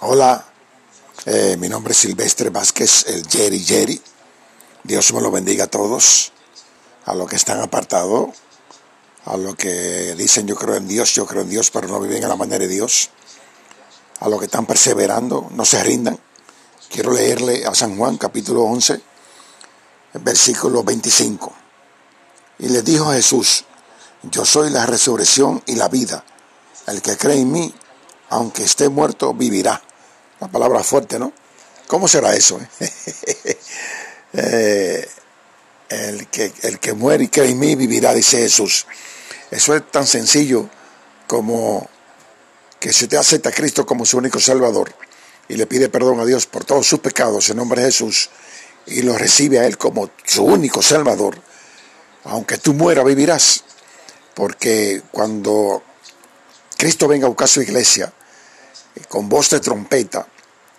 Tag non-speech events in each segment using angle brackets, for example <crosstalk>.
Hola, eh, mi nombre es Silvestre Vázquez, el Jerry Jerry. Dios me lo bendiga a todos, a los que están apartados, a los que dicen yo creo en Dios, yo creo en Dios, pero no viven a la manera de Dios, a los que están perseverando, no se rindan. Quiero leerle a San Juan capítulo 11, versículo 25. Y le dijo Jesús, yo soy la resurrección y la vida. El que cree en mí, aunque esté muerto, vivirá. La palabra fuerte, ¿no? ¿Cómo será eso? <laughs> Eh, el, que, el que muere y cree en mí vivirá, dice Jesús. Eso es tan sencillo como que se te acepta a Cristo como su único Salvador y le pide perdón a Dios por todos sus pecados en nombre de Jesús y lo recibe a Él como su único Salvador. Aunque tú mueras, vivirás. Porque cuando Cristo venga a buscar su iglesia, con voz de trompeta,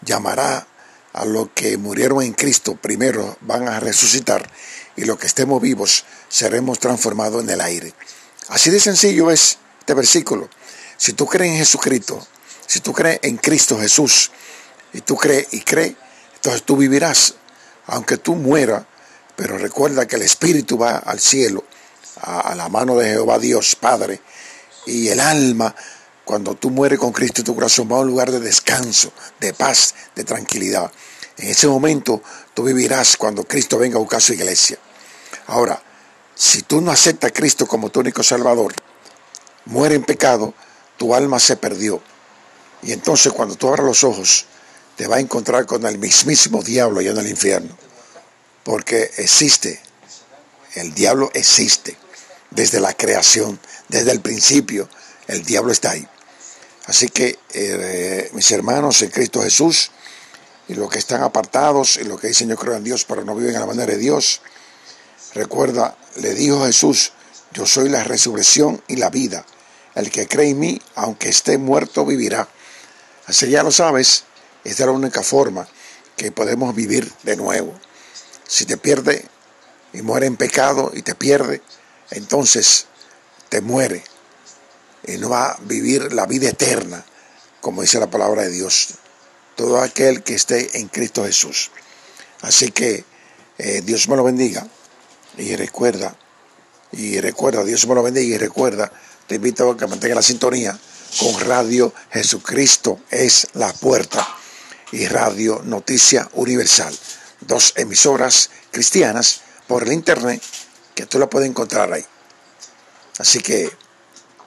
llamará a los que murieron en Cristo, primero van a resucitar y los que estemos vivos seremos transformados en el aire. Así de sencillo es este versículo. Si tú crees en Jesucristo, si tú crees en Cristo Jesús, y tú crees y crees, entonces tú vivirás, aunque tú mueras, pero recuerda que el Espíritu va al cielo, a, a la mano de Jehová Dios Padre, y el alma cuando tú mueres con Cristo, tu corazón va a un lugar de descanso, de paz, de tranquilidad. En ese momento tú vivirás cuando Cristo venga a buscar su iglesia. Ahora, si tú no aceptas a Cristo como tu único Salvador, muere en pecado, tu alma se perdió. Y entonces cuando tú abras los ojos, te va a encontrar con el mismísimo diablo allá en el infierno. Porque existe, el diablo existe desde la creación, desde el principio, el diablo está ahí. Así que eh, mis hermanos en Cristo Jesús y los que están apartados y los que dicen yo creo en Dios pero no viven a la manera de Dios, recuerda, le dijo Jesús, yo soy la resurrección y la vida. El que cree en mí, aunque esté muerto, vivirá. Así ya lo sabes, esta es la única forma que podemos vivir de nuevo. Si te pierde y muere en pecado y te pierde, entonces te muere y no va a vivir la vida eterna, como dice la palabra de Dios. Todo aquel que esté en Cristo Jesús. Así que eh, Dios me lo bendiga y recuerda, y recuerda, Dios me lo bendiga y recuerda, te invito a que mantenga la sintonía con Radio Jesucristo es la puerta y Radio Noticia Universal. Dos emisoras cristianas por el internet que tú la puedes encontrar ahí. Así que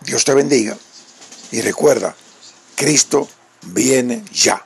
Dios te bendiga y recuerda, Cristo viene ya.